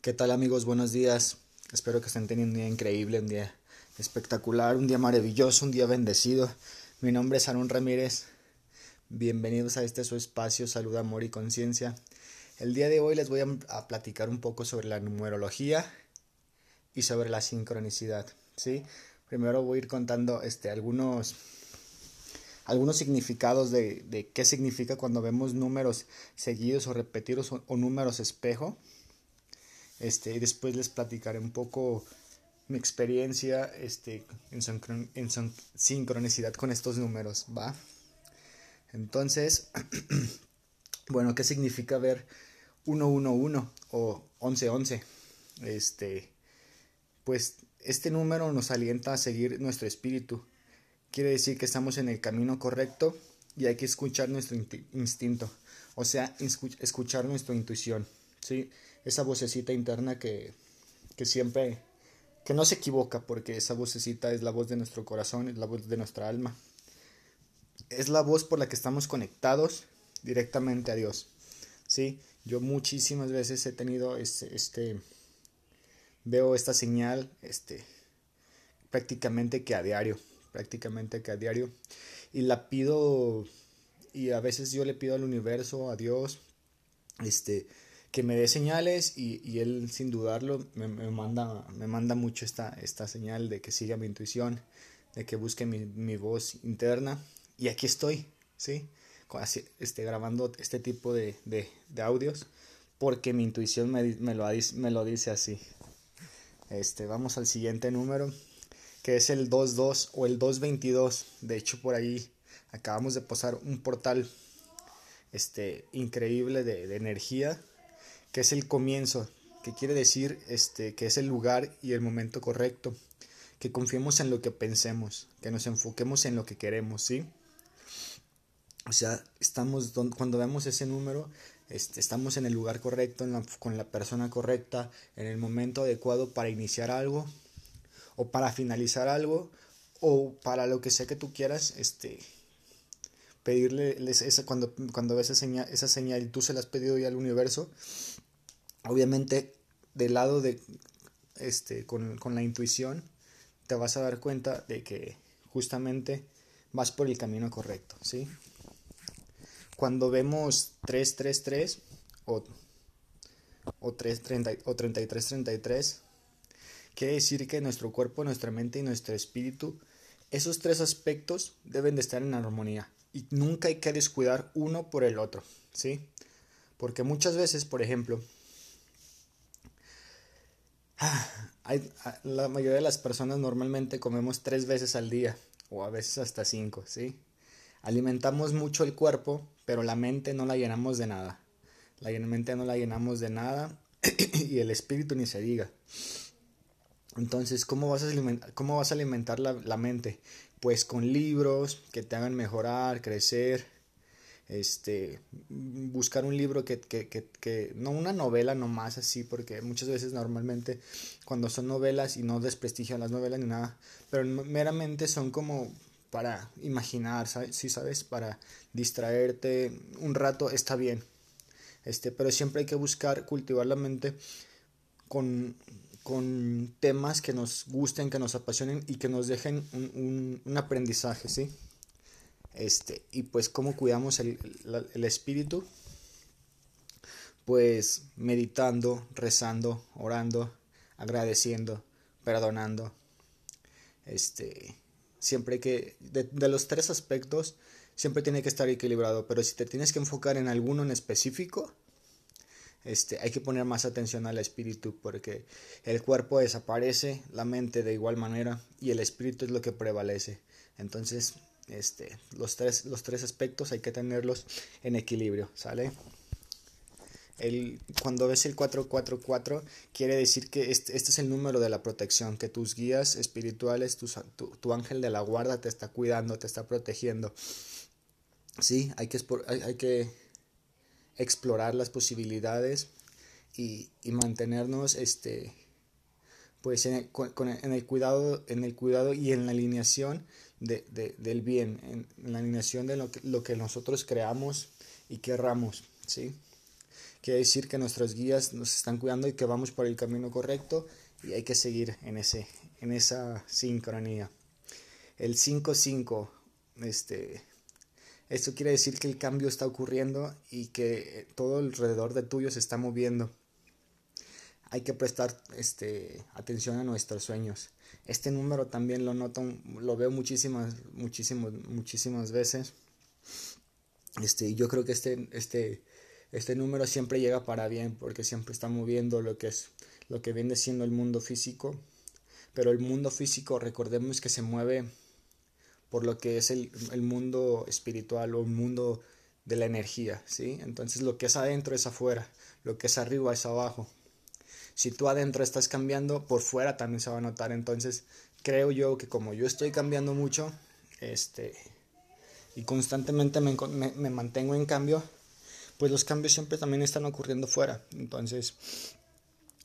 ¿Qué tal amigos? Buenos días. Espero que estén teniendo un día increíble, un día espectacular, un día maravilloso, un día bendecido. Mi nombre es Aaron Ramírez. Bienvenidos a este su espacio Salud, Amor y Conciencia. El día de hoy les voy a, platicar un poco sobre la numerología y sobre la sincronicidad. ¿sí? Primero voy a ir contando este, algunos, algunos significados de, qué significa cuando vemos números seguidos o repetidos o números espejo este, y después les platicaré un poco mi experiencia este, en, sincronicidad con estos números, ¿va? Entonces, bueno, ¿qué significa ver 111 o 1111? Este, pues este número nos alienta a seguir nuestro espíritu. Quiere decir que estamos en el camino correcto y hay que escuchar nuestro instinto, o sea, escuchar nuestra intuición, ¿sí? Esa vocecita interna que, que siempre, que no se equivoca, porque esa vocecita es la voz de nuestro corazón, es la voz de nuestra alma. Es la voz por la que estamos conectados directamente a Dios. ¿sí? Yo muchísimas veces he tenido este, este veo esta señal este, prácticamente que a diario, prácticamente que a diario. Y la pido, y a veces yo le pido al universo, a Dios, este, que me dé señales y, y él sin dudarlo me, me, manda, me manda mucho esta, esta señal de que siga mi intuición, de que busque mi, mi voz interna y aquí estoy, ¿sí? Este, grabando este tipo de, de, de audios porque mi intuición me, me, lo, me lo dice así. Este, vamos al siguiente número que es el 22 o el 222. De hecho, por ahí acabamos de posar un portal este, increíble de, de energía que es el comienzo, que quiere decir este, que es el lugar y el momento correcto, que confiemos en lo que pensemos, que nos enfoquemos en lo que queremos, ¿sí? O sea, estamos cuando vemos ese número, este, estamos en el lugar correcto, con la persona correcta, en el momento adecuado para iniciar algo o para finalizar algo o para lo que sea que tú quieras, este, pedirle esa, cuando, ves esa señal, esa señal tú se la has pedido ya al universo, obviamente del lado de este con, con la intuición te vas a dar cuenta de que justamente vas por el camino correcto, ¿sí? Cuando vemos 333 o, o, 330, o 3333, quiere decir que nuestro cuerpo, nuestra mente y nuestro espíritu, esos tres aspectos deben de estar en armonía y nunca hay que descuidar uno por el otro, ¿sí? Porque muchas veces, por ejemplo, hay, la mayoría de las personas normalmente comemos tres veces al día o a veces hasta cinco, ¿sí? Alimentamos mucho el cuerpo, pero la mente no la llenamos de nada. La mente no la llenamos de nada y el espíritu ni se diga. Entonces, ¿cómo vas a alimentar, cómo vas a alimentar la, la mente? pues con libros que te hagan mejorar, crecer, este, buscar un libro que, que, que, que, no una novela nomás así, porque muchas veces normalmente cuando son novelas y no desprestigian las novelas ni nada, pero meramente son como para imaginar, ¿sabes? Sí, ¿sabes? Para distraerte un rato está bien, este, pero siempre hay que buscar cultivar la mente con con temas que nos gusten, que nos apasionen y que nos dejen un, un, aprendizaje, ¿sí? Este, y pues cómo cuidamos el, el, espíritu, pues meditando, rezando, orando, agradeciendo, perdonando. Este, siempre que, de, de, los tres aspectos, siempre tiene que estar equilibrado, pero si te tienes que enfocar en alguno en específico, este, hay que poner más atención al espíritu porque el cuerpo desaparece, la mente de igual manera y el espíritu es lo que prevalece. Entonces, este, los, tres, los tres aspectos hay que tenerlos en equilibrio, ¿sale? El, cuando ves el 444 quiere decir que este, este, es el número de la protección, que tus guías espirituales, tu, tu, ángel de la guarda te está cuidando, te está protegiendo. Sí, hay que, hay, que explorar las posibilidades y, y mantenernos este pues en el, cuidado en el cuidado y en la alineación de, de, del bien en, la alineación de lo que, lo que nosotros creamos y querramos sí quiere decir que nuestros guías nos están cuidando y que vamos por el camino correcto y hay que seguir en, ese, en esa sincronía. El 5-5, este, esto quiere decir que el cambio está ocurriendo y que todo alrededor de tuyo se está moviendo. Hay que prestar este, atención a nuestros sueños. Este número también lo noto, lo veo muchísimas, muchísimas, muchísimas veces. Este, yo creo que este, este, este número siempre llega para bien porque siempre está moviendo lo que es lo que viene siendo el mundo físico. Pero el mundo físico, recordemos que se mueve por lo que es el, el mundo espiritual o el mundo de la energía, ¿sí? Entonces lo que es adentro es afuera, lo que es arriba es abajo. Si tú adentro estás cambiando, por fuera también se va a notar. Entonces creo yo que como yo estoy cambiando mucho, este, y constantemente me, me, mantengo en cambio, pues los cambios siempre también están ocurriendo fuera. Entonces,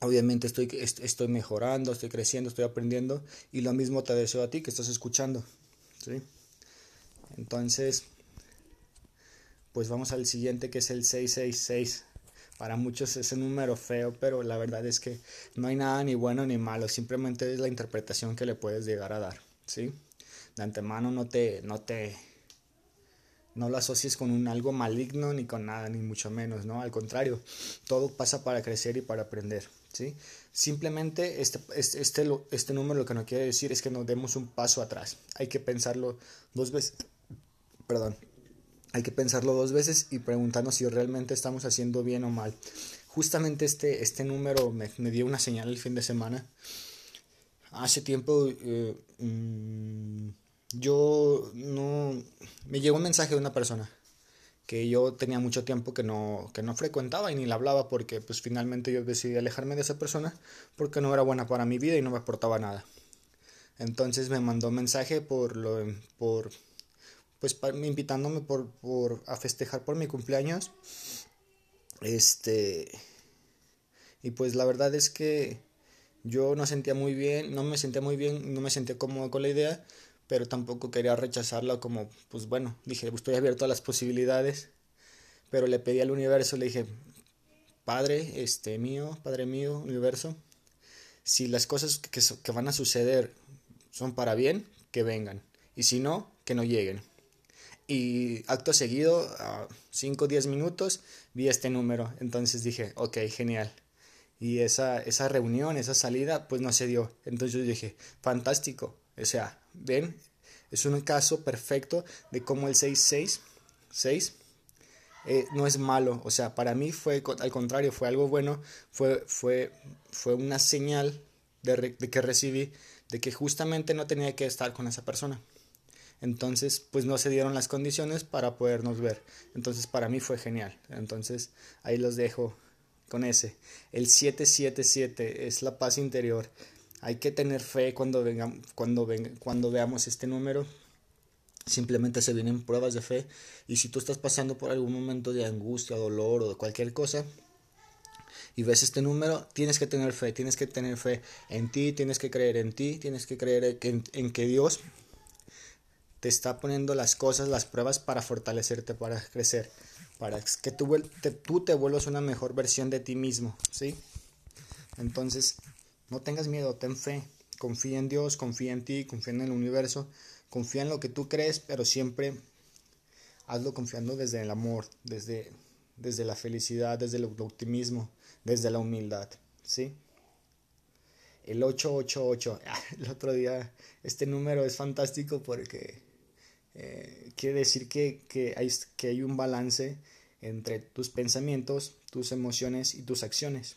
obviamente estoy, estoy mejorando, estoy creciendo, estoy aprendiendo y lo mismo te deseo a ti que estás escuchando. ¿sí? Entonces, pues vamos al siguiente que es el 666. Para muchos es un número feo, pero la verdad es que no hay nada ni bueno ni malo, simplemente es la interpretación que le puedes llegar a dar, ¿sí? De antemano no te, no te, no lo asocies con un algo maligno ni con nada, ni mucho menos, ¿no? Al contrario, todo pasa para crecer y para aprender, ¿sí? Simplemente este, este, este, este número lo que nos quiere decir es que nos demos un paso atrás. Hay que pensarlo dos veces, perdón, hay que pensarlo dos veces y preguntarnos si realmente estamos haciendo bien o mal. Justamente este, este número me, dio una señal el fin de semana. Hace tiempo eh, mm, yo no... Me llegó un mensaje de una persona que yo tenía mucho tiempo que no, que no frecuentaba y ni la hablaba porque pues finalmente yo decidí alejarme de esa persona porque no era buena para mi vida y no me aportaba nada. Entonces me mandó un mensaje por, lo, por pues invitándome por, por, a festejar por mi cumpleaños. Este, y pues la verdad es que yo no sentía muy bien, no me sentía muy bien, no me sentía cómodo con la idea, pero tampoco quería rechazarla como, pues bueno, dije, estoy abierto a las posibilidades, pero le pedí al universo, le dije, Padre, este mío, Padre mío, universo, si las cosas que, que van a suceder son para bien, que vengan, y si no, que no lleguen. Y acto seguido, a 5 o 10 minutos, vi este número. Entonces dije, ok, genial. Y esa, esa reunión, esa salida, pues no se dio. Entonces dije, fantástico. O sea, ven, es un caso perfecto de cómo el 666 eh, no es malo. O sea, para mí fue al contrario, fue algo bueno. Fue, fue, fue una señal de que recibí de que justamente no tenía que estar con esa persona. Entonces, pues no se dieron las condiciones para podernos ver. Entonces, para mí fue genial. Entonces, ahí los dejo con ese. El 777 es la paz interior. Hay que tener fe cuando, venga, cuando, cuando veamos este número. Simplemente se vienen pruebas de fe. Y si tú estás pasando por algún momento de angustia, dolor o de cualquier cosa, y ves este número, tienes que tener fe, tienes que tener fe en ti, tienes que creer en ti, tienes que creer en que Dios te está poniendo las cosas, las pruebas para fortalecerte, para crecer, para que tú te, vuelvas una mejor versión de ti mismo, ¿sí? Entonces, no tengas miedo, ten fe, confía en Dios, confía en ti, confía en el universo, confía en lo que tú crees, pero siempre hazlo confiando desde el amor, desde, desde la felicidad, desde el optimismo, desde la humildad, ¿sí? El 888, el otro día, este número es fantástico porque eh, quiere decir que, que, hay, que hay un balance entre tus pensamientos, tus emociones y tus acciones.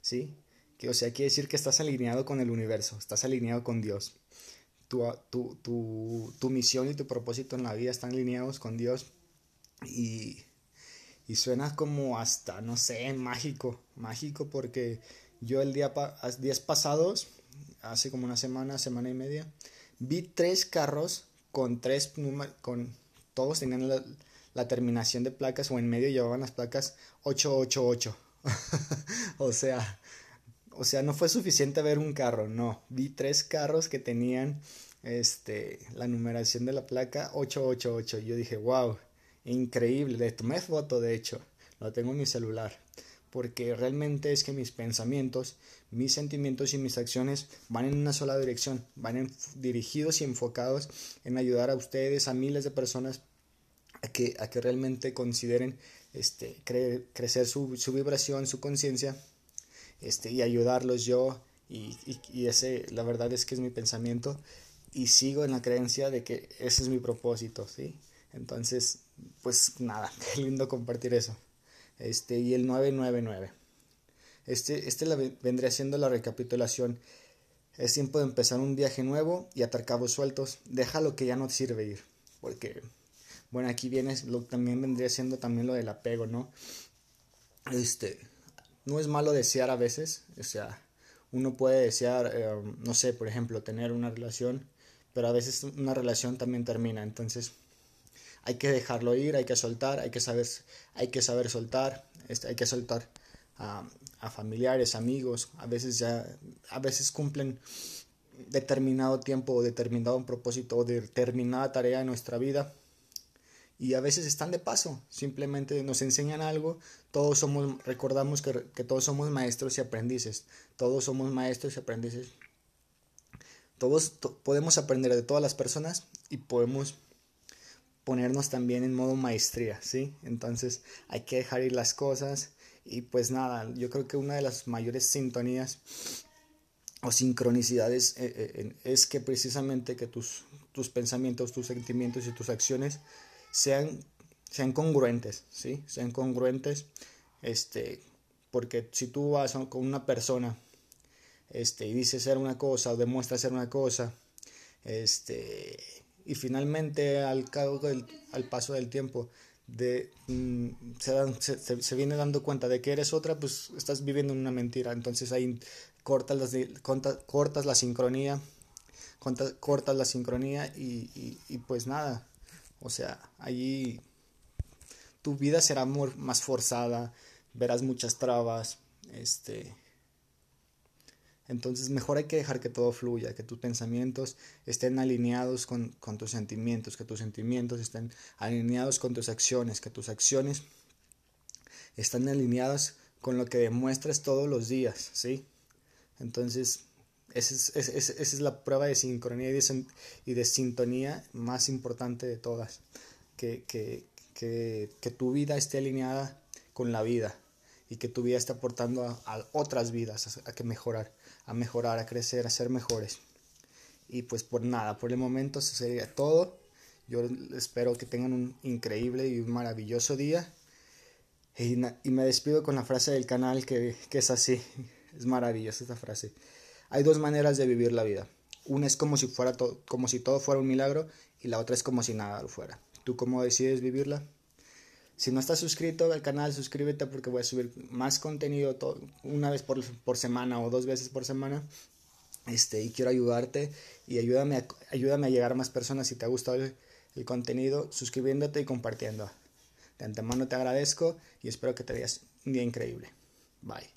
¿Sí? Que, o sea, quiere decir que estás alineado con el universo, estás alineado con Dios. Tu, tu, tu, tu misión y tu propósito en la vida están alineados con Dios. Y, y suena como hasta, no sé, mágico. Mágico porque yo el día, días pasados, hace como una semana, semana y media, vi tres carros con tres números, con todos tenían la, terminación de placas o en medio llevaban las placas 888. o sea, o sea, no fue suficiente ver un carro, no, vi tres carros que tenían este la numeración de la placa 888. Yo dije, "Wow, increíble." Le tomé foto, de hecho. lo tengo en mi celular, porque realmente es que mis pensamientos, mis sentimientos y mis acciones van en una sola dirección, van dirigidos y enfocados en ayudar a ustedes, a miles de personas a que, realmente consideren este, crecer su, su, vibración, su conciencia este, y ayudarlos yo. Y, y, ese, la verdad es que es mi pensamiento y sigo en la creencia de que ese es mi propósito, ¿sí? Entonces, pues nada, qué lindo compartir eso. Este, y el 999. Este, este vendría siendo la recapitulación. Es tiempo de empezar un viaje nuevo y atar cabos sueltos. Deja lo que ya no te sirve ir. Porque bueno, aquí viene, lo, también vendría siendo también lo del apego, ¿no? Este, no es malo desear a veces, o sea, uno puede desear, eh, no sé, por ejemplo, tener una relación, pero a veces una relación también termina, entonces hay que dejarlo ir, hay que soltar, hay que saber, hay que saber soltar, este, hay que soltar a, familiares, amigos, a veces ya, a veces cumplen determinado tiempo o determinado propósito o determinada tarea en nuestra vida y a veces están de paso, simplemente nos enseñan algo, todos somos, recordamos que, todos somos maestros y aprendices, todos somos maestros y aprendices, todos podemos aprender de todas las personas y podemos ponernos también en modo maestría, ¿sí? Entonces hay que dejar ir las cosas y pues nada, yo creo que una de las mayores sintonías o sincronicidades eh, eh, es que precisamente que tus, tus pensamientos, tus sentimientos y tus acciones sean, sean congruentes, ¿sí? Sean congruentes, este, porque si tú vas con una persona, este, y dices ser una cosa o demuestra ser una cosa, este, y finalmente al cabo del, al paso del tiempo, de, mm, se, se, viene dando cuenta de que eres otra, pues estás viviendo en una mentira. Entonces ahí cortas, las, cortas la sincronía, cortas, la sincronía y, y, pues nada, o sea, allí tu vida será más forzada, verás muchas trabas, este... Entonces mejor hay que dejar que todo fluya, que tus pensamientos estén alineados con, con tus sentimientos, que tus sentimientos estén alineados con tus acciones, que tus acciones estén alineadas con lo que demuestras todos los días, ¿sí? Entonces, esa es, esa es, la prueba de sincronía y de, y de sintonía más importante de todas. Que, que, que, que, tu vida esté alineada con la vida y que tu vida esté aportando a, otras vidas, a, que mejorar, a mejorar, a crecer, a ser mejores. Y pues por nada, por el momento eso sería todo. Yo espero que tengan un increíble y un maravilloso día. Y, y me despido con la frase del canal que, que es así. Es maravillosa esta frase. Hay dos maneras de vivir la vida. Una es como si, fuera como si todo fuera un milagro y la otra es como si nada lo fuera. ¿Tú cómo decides vivirla? Si no estás suscrito al canal, suscríbete porque voy a subir más contenido una vez por, semana o dos veces por semana. Este, y quiero ayudarte y ayúdame a, ayúdame a llegar a más personas si te ha gustado el, el contenido, suscribiéndote y compartiendo. De antemano te agradezco y espero que te veas un día increíble. Bye.